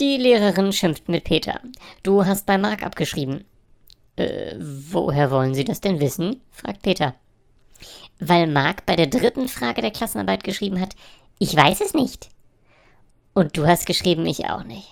Die Lehrerin schimpft mit Peter. Du hast bei Mark abgeschrieben. Äh, woher wollen Sie das denn wissen? fragt Peter. Weil Mark bei der dritten Frage der Klassenarbeit geschrieben hat, ich weiß es nicht. Und du hast geschrieben, ich auch nicht.